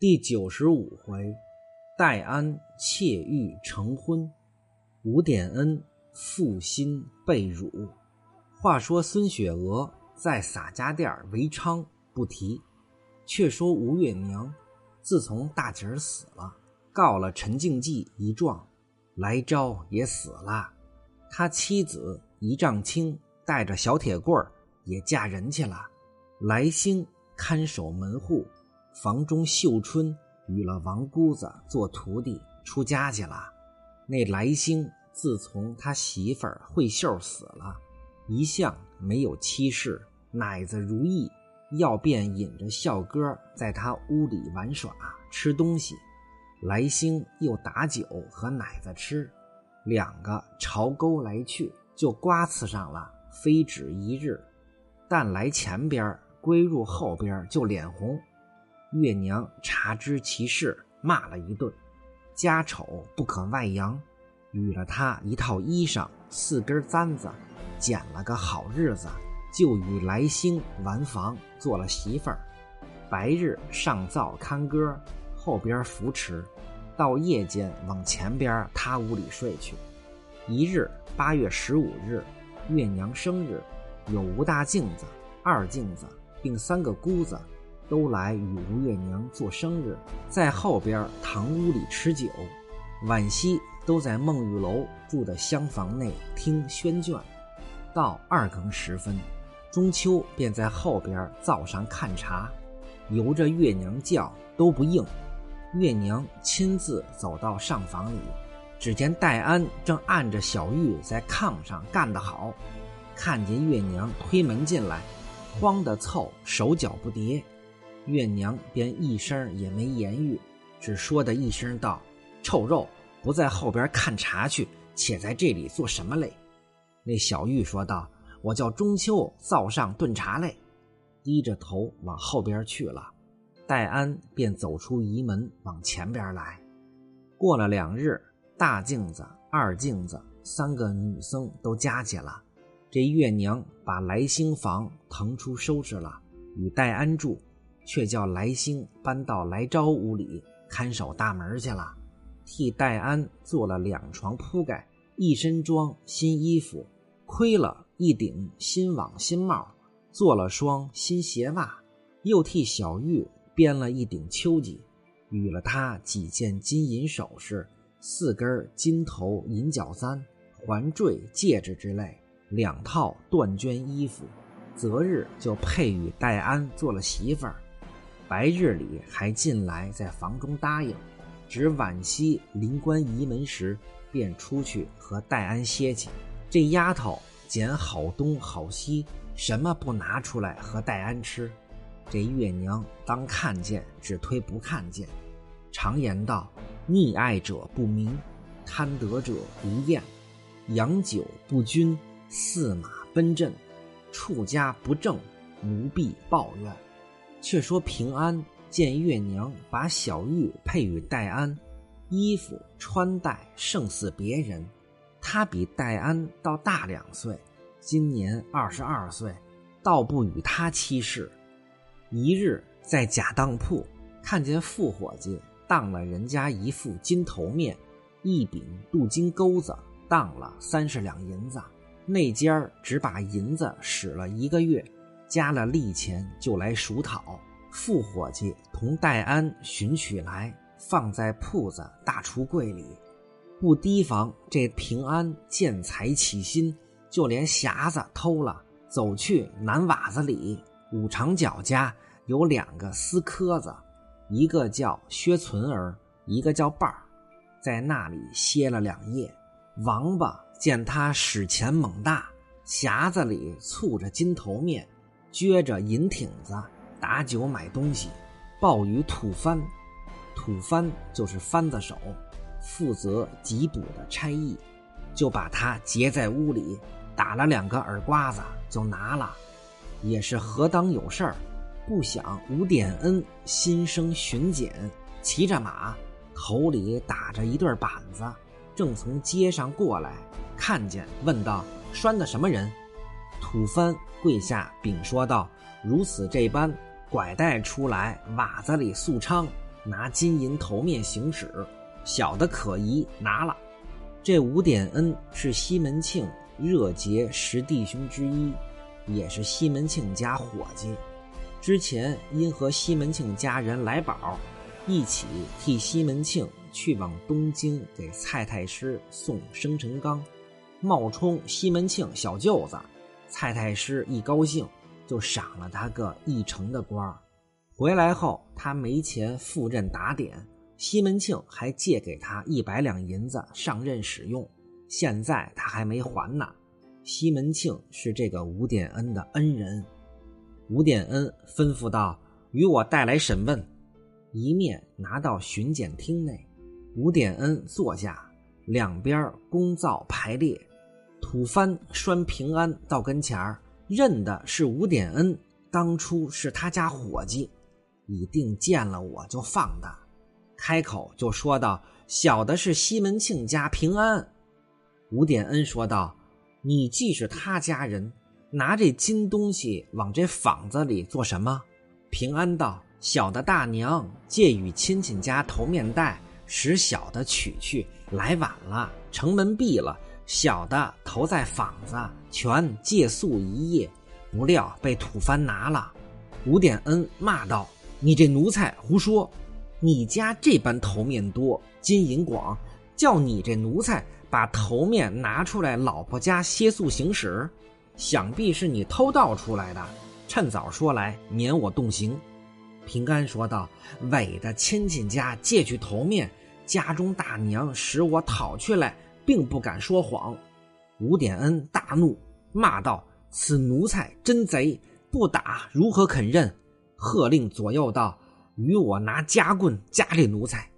第九十五回，戴安窃玉成婚，吴典恩负心被辱。话说孙雪娥在洒家店为娼，不提。却说吴月娘，自从大姐儿死了，告了陈敬济一状，来招也死了，他妻子一丈青带着小铁棍儿也嫁人去了，来兴看守门户。房中秀春与了王姑子做徒弟，出家去了。那来兴自从他媳妇儿慧秀死了，一向没有妻室，奶子如意，要便引着笑哥在他屋里玩耍吃东西。来兴又打酒和奶子吃，两个朝沟来去，就刮刺上了，非止一日。但来前边归入后边就脸红。月娘察知其事，骂了一顿，家丑不可外扬，与了他一套衣裳，四根簪子，拣了个好日子，就与来兴完房，做了媳妇儿。白日上灶看歌，后边扶持，到夜间往前边他屋里睡去。一日八月十五日，月娘生日，有吴大镜子、二镜子，并三个姑子。都来与吴月娘做生日，在后边堂屋里吃酒，晚夕都在孟玉楼住的厢房内听宣卷。到二更时分，中秋便在后边灶上看茶，由着月娘叫都不应。月娘亲自走到上房里，只见戴安正按着小玉在炕上干得好，看见月娘推门进来，慌得凑手脚不迭。月娘便一声也没言语，只说的一声道：“臭肉，不在后边看茶去，且在这里做什么嘞？”那小玉说道：“我叫中秋灶上炖茶嘞。”低着头往后边去了。戴安便走出仪门往前边来。过了两日，大镜子、二镜子三个女僧都加起了。这月娘把来兴房腾出收拾了，与戴安住。却叫来兴搬到来昭屋里看守大门去了，替戴安做了两床铺盖，一身装新衣服，亏了一顶新网新帽，做了双新鞋袜，又替小玉编了一顶秋衣，与了他几件金银首饰，四根金头银角簪、环坠、戒指之类，两套缎绢衣服，择日就配与戴安做了媳妇儿。白日里还进来，在房中答应，只晚夕临关移门时，便出去和戴安歇去。这丫头拣好东好西，什么不拿出来和戴安吃？这月娘当看见，只推不看见。常言道：溺爱者不明，贪得者不厌。养酒不均，驷马奔阵；处家不正，奴婢抱怨。却说平安见月娘把小玉配与戴安，衣服穿戴胜似别人。他比戴安倒大两岁，今年二十二岁，倒不与他妻室。一日在假当铺看见副伙计当了人家一副金头面，一柄镀金钩子，当了三十两银子。那家儿只把银子使了一个月。加了利钱就来赎讨，副伙计同戴安寻取来，放在铺子大橱柜里。不提防这平安见财起心，就连匣子偷了，走去南瓦子里五长脚家有两个私科子，一个叫薛存儿，一个叫伴儿，在那里歇了两夜。王八见他使钱猛大，匣子里簇着金头面。撅着银挺子打酒买东西，报与土番，土番就是番子手，负责缉捕的差役，就把他劫在屋里，打了两个耳刮子就拿了，也是何当有事儿，不想吴典恩心生巡检，骑着马，头里打着一对板子，正从街上过来，看见问道：“拴的什么人？”土蕃跪下禀说道：“如此这般，拐带出来瓦子里素昌，拿金银头面行使，小的可疑，拿了。这五点恩是西门庆热结十弟兄之一，也是西门庆家伙计。之前因和西门庆家人来宝，一起替西门庆去往东京给蔡太师送生辰纲，冒充西门庆小舅子。蔡太师一高兴，就赏了他个一城的官儿。回来后，他没钱赴任打点。西门庆还借给他一百两银子上任使用，现在他还没还呢。西门庆是这个吴点恩的恩人，吴点恩吩咐道：“与我带来审问。”一面拿到巡检厅内，吴点恩坐下，两边公造排列。土蕃拴平安到跟前儿，认的是吴点恩，当初是他家伙计，一定见了我就放的。开口就说道：“小的是西门庆家平安。”吴点恩说道：“你既是他家人，拿这金东西往这坊子里做什么？”平安道：“小的大娘借与亲戚家头面带，使小的取去，来晚了，城门闭了，小的投在坊子，全借宿一夜，不料被土蕃拿了。”吴点恩骂道：“你这奴才，胡说！”你家这般头面多，金银广，叫你这奴才把头面拿出来，老婆家歇宿行使，想必是你偷盗出来的。趁早说来，免我动刑。平安说道：“伪的亲戚家借去头面，家中大娘使我讨去来，并不敢说谎。”吴点恩大怒，骂道：“此奴才真贼，不打如何肯认？”喝令左右道。与我拿夹棍夹这奴才，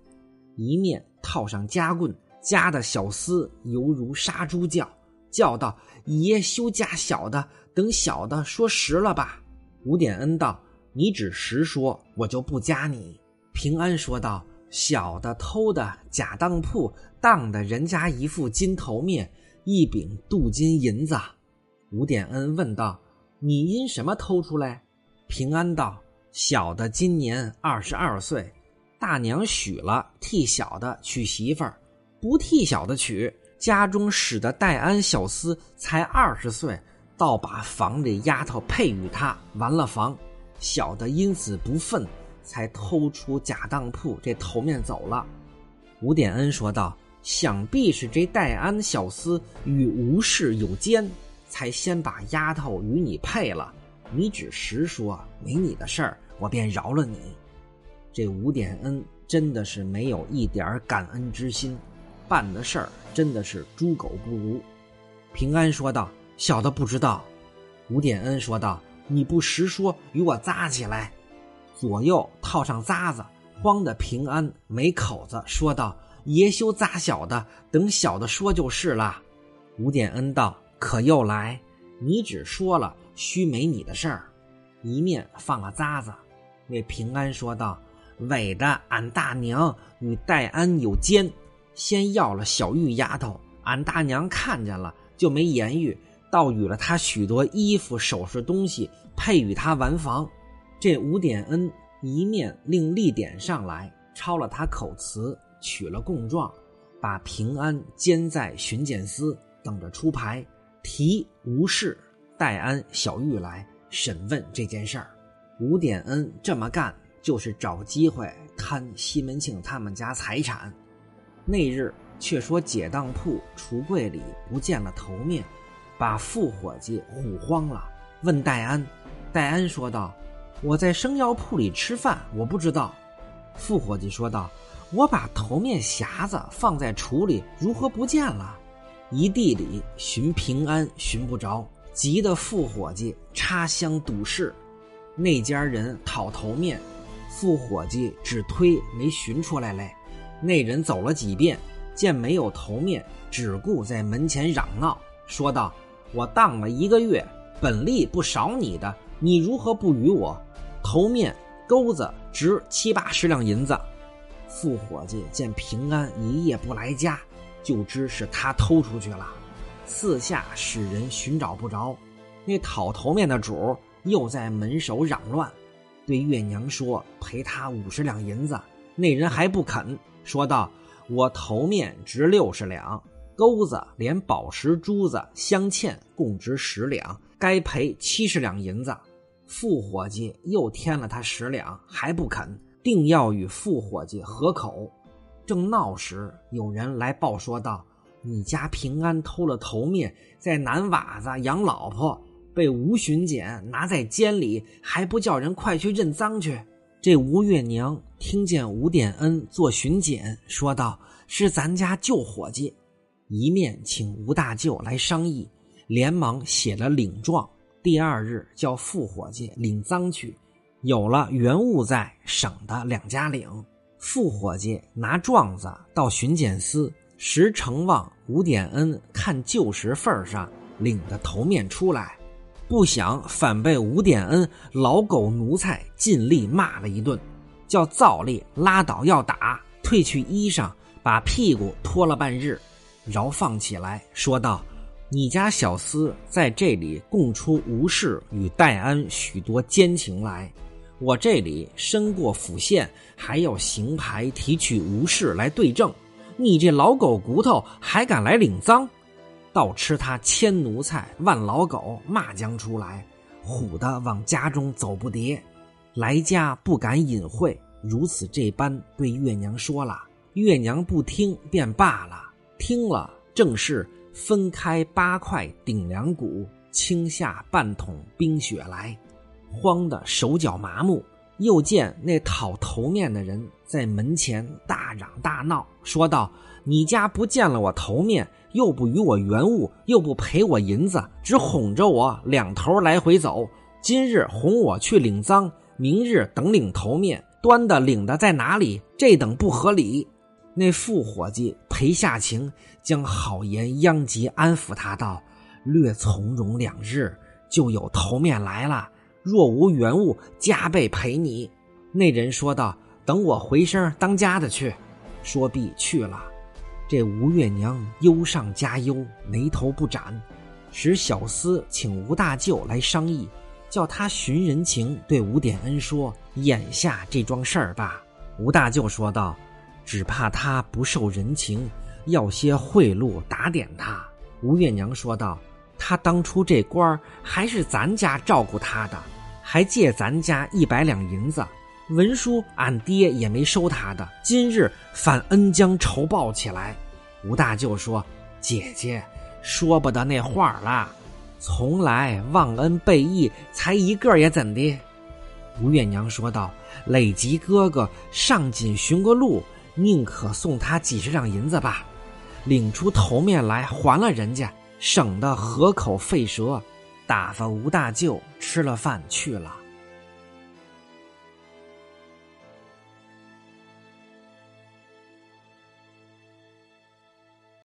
一面套上夹棍，夹的小厮犹如杀猪叫，叫道：“爷休夹小的，等小的说实了吧。”吴点恩道：“你只实说，我就不夹你。”平安说道：“小的偷的假当铺，当的人家一副金头面，一柄镀金银子。”吴点恩问道：“你因什么偷出来？”平安道。小的今年二十二岁，大娘许了替小的娶媳妇儿，不替小的娶，家中使的戴安小厮才二十岁，倒把房里丫头配与他，完了房，小的因此不忿，才偷出假当铺这头面走了。吴点恩说道：“想必是这戴安小厮与吴氏有奸，才先把丫头与你配了。”你只实说，没你的事儿，我便饶了你。这吴点恩真的是没有一点感恩之心，办的事儿真的是猪狗不如。平安说道：“小的不知道。”吴点恩说道：“你不实说，与我扎起来。”左右套上扎子，慌的平安没口子，说道：“爷休扎小的，等小的说就是了。”吴点恩道：“可又来？你只说了。”须没你的事儿，一面放了渣子。那平安说道：“伪的，俺大娘与戴安有奸，先要了小玉丫头。俺大娘看见了，就没言语，倒与了他许多衣服、首饰东西，配与他完房。这吴点恩一面令立典上来，抄了他口词，取了供状，把平安监在巡检司，等着出牌，提吴氏。”戴安、小玉来审问这件事儿，吴点恩这么干就是找机会贪西门庆他们家财产。那日却说解当铺橱柜里不见了头面，把副伙计唬慌了。问戴安，戴安说道：“我在生药铺里吃饭，我不知道。”副伙计说道：“我把头面匣子放在橱里，如何不见了？一地里寻平安，寻不着。”急得副伙计插香堵事，那家人讨头面，副伙计只推没寻出来嘞。那人走了几遍，见没有头面，只顾在门前嚷闹，说道：“我当了一个月，本利不少你的，你如何不与我？头面钩子值七八十两银子。”副伙计见平安一夜不来家，就知是他偷出去了。四下使人寻找不着，那讨头面的主又在门首嚷乱，对月娘说赔他五十两银子，那人还不肯，说道：“我头面值六十两，钩子连宝石珠子镶嵌，共值十两，该赔七十两银子。”副伙计又添了他十两，还不肯，定要与副伙计合口。正闹时，有人来报说道：“你家平安偷了头面，在南瓦子养老婆，被吴巡检拿在监里，还不叫人快去认赃去。”这吴月娘听见吴典恩做巡检，说道：“是咱家旧伙计。”一面请吴大舅来商议，连忙写了领状。第二日叫副伙计领赃去，有了原物在，省得两家领。副伙计拿状子到巡检司，石成望吴典恩看旧时份上领的头面出来，不想反被吴典恩老狗奴才尽力骂了一顿，叫造例拉倒要打，褪去衣裳，把屁股拖了半日，饶放起来，说道。你家小厮在这里供出吴氏与戴安许多奸情来，我这里申过府县，还要行牌提取吴氏来对证。你这老狗骨头还敢来领赃，倒吃他千奴才万老狗骂将出来，唬得往家中走不迭，来家不敢隐晦，如此这般对月娘说了，月娘不听便罢了，听了正是。分开八块顶梁骨，倾下半桶冰雪来，慌得手脚麻木。又见那讨头面的人在门前大嚷大闹，说道：“你家不见了我头面，又不与我原物，又不赔我银子，只哄着我两头来回走。今日哄我去领赃，明日等领头面，端的领的在哪里？这等不合理。”那副伙计裴下情将好言殃及，安抚他道：“略从容两日，就有头面来了。若无原物，加倍赔你。”那人说道：“等我回声当家的去。”说毕去了。这吴月娘忧上加忧，眉头不展，使小厮请吴大舅来商议，叫他寻人情，对吴典恩说：“眼下这桩事儿吧。”吴大舅说道。只怕他不受人情，要些贿赂打点他。吴月娘说道：“他当初这官还是咱家照顾他的，还借咱家一百两银子。文书俺爹也没收他的，今日反恩将仇报起来。”吴大舅说：“姐姐说不得那话了，从来忘恩背义才一个也怎的？”吴月娘说道：“累及哥哥上紧寻个路。”宁可送他几十两银子吧，领出头面来还了人家，省得河口费舌，打发吴大舅吃了饭去了。